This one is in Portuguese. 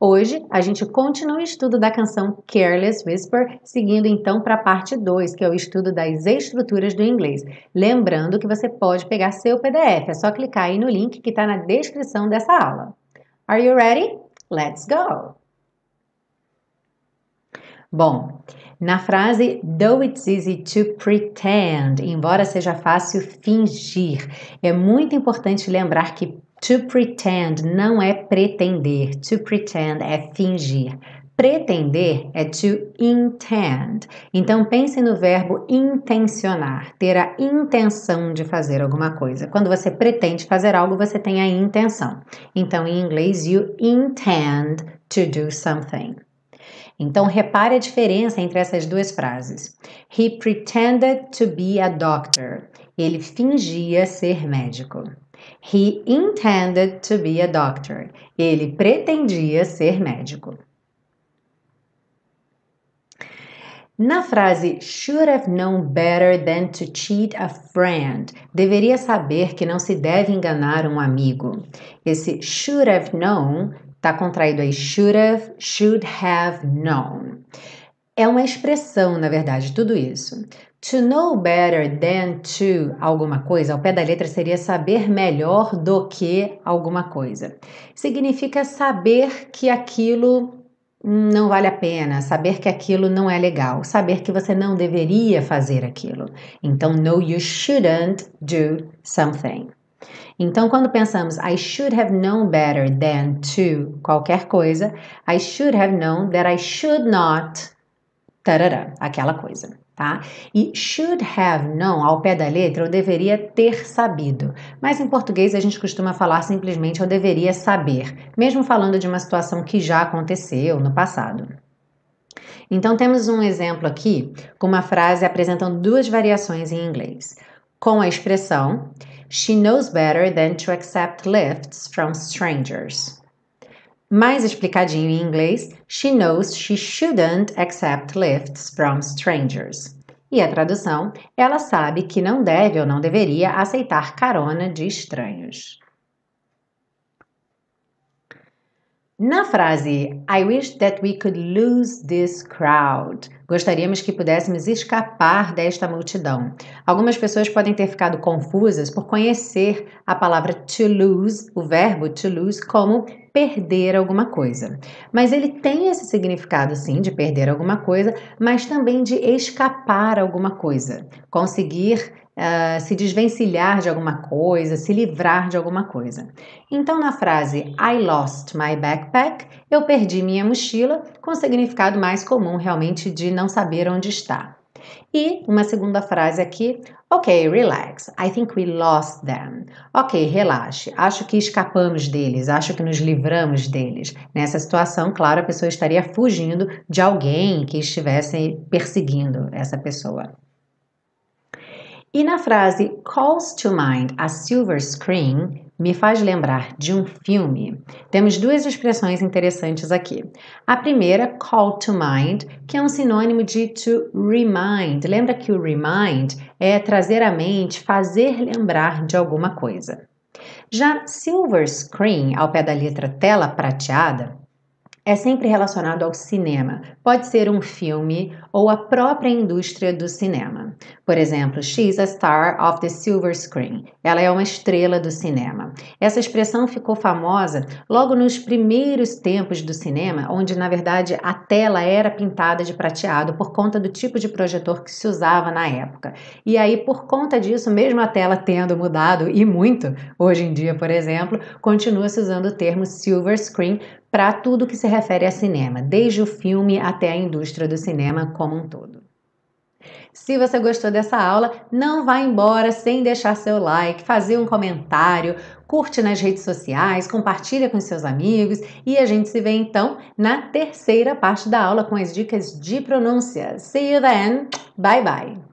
Hoje a gente continua o estudo da canção Careless Whisper, seguindo então para a parte 2, que é o estudo das estruturas do inglês. Lembrando que você pode pegar seu PDF, é só clicar aí no link que está na descrição dessa aula. Are you ready? Let's go! Bom, na frase though it's easy to pretend, embora seja fácil fingir, é muito importante lembrar que to pretend não é pretender, to pretend é fingir. Pretender é to intend. Então pense no verbo intencionar, ter a intenção de fazer alguma coisa. Quando você pretende fazer algo, você tem a intenção. Então em inglês you intend to do something. Então, repare a diferença entre essas duas frases. He pretended to be a doctor. Ele fingia ser médico. He intended to be a doctor. Ele pretendia ser médico. Na frase should have known better than to cheat a friend, deveria saber que não se deve enganar um amigo. Esse should have known Está contraído aí should have, should have known. É uma expressão, na verdade, tudo isso. To know better than to alguma coisa, ao pé da letra seria saber melhor do que alguma coisa. Significa saber que aquilo não vale a pena, saber que aquilo não é legal, saber que você não deveria fazer aquilo. Então, no, you shouldn't do something. Então, quando pensamos I should have known better than to qualquer coisa, I should have known that I should not tarará, aquela coisa, tá? E should have known, ao pé da letra, eu deveria ter sabido. Mas em português a gente costuma falar simplesmente eu deveria saber, mesmo falando de uma situação que já aconteceu no passado. Então temos um exemplo aqui com uma frase apresentando duas variações em inglês. Com a expressão She knows better than to accept lifts from strangers. Mais explicadinho em inglês, she knows she shouldn't accept lifts from strangers. E a tradução, ela sabe que não deve ou não deveria aceitar carona de estranhos. Na frase I wish that we could lose this crowd, gostaríamos que pudéssemos escapar desta multidão. Algumas pessoas podem ter ficado confusas por conhecer a palavra to lose, o verbo to lose, como perder alguma coisa. Mas ele tem esse significado, sim, de perder alguma coisa, mas também de escapar alguma coisa, conseguir uh, se desvencilhar de alguma coisa, se livrar de alguma coisa. Então, na frase I lost my backpack, eu perdi minha mochila, com significado mais comum realmente de não saber onde está. E uma segunda frase aqui, ok, relax, I think we lost them. Ok, relaxe, acho que escapamos deles, acho que nos livramos deles. Nessa situação, claro, a pessoa estaria fugindo de alguém que estivesse perseguindo essa pessoa. E na frase calls to mind a silver screen, me faz lembrar de um filme. Temos duas expressões interessantes aqui. A primeira, call to mind, que é um sinônimo de to remind. Lembra que o remind é trazer à mente, fazer lembrar de alguma coisa. Já silver screen, ao pé da letra tela prateada, é sempre relacionado ao cinema. Pode ser um filme ou a própria indústria do cinema. Por exemplo, she's a star of the silver screen. Ela é uma estrela do cinema. Essa expressão ficou famosa logo nos primeiros tempos do cinema, onde na verdade a tela era pintada de prateado por conta do tipo de projetor que se usava na época. E aí, por conta disso, mesmo a tela tendo mudado e muito, hoje em dia, por exemplo, continua se usando o termo silver screen para tudo que se refere a cinema, desde o filme até a indústria do cinema como um todo. Se você gostou dessa aula, não vá embora sem deixar seu like, fazer um comentário, curte nas redes sociais, compartilha com seus amigos e a gente se vê então na terceira parte da aula com as dicas de pronúncia. See you then. Bye bye.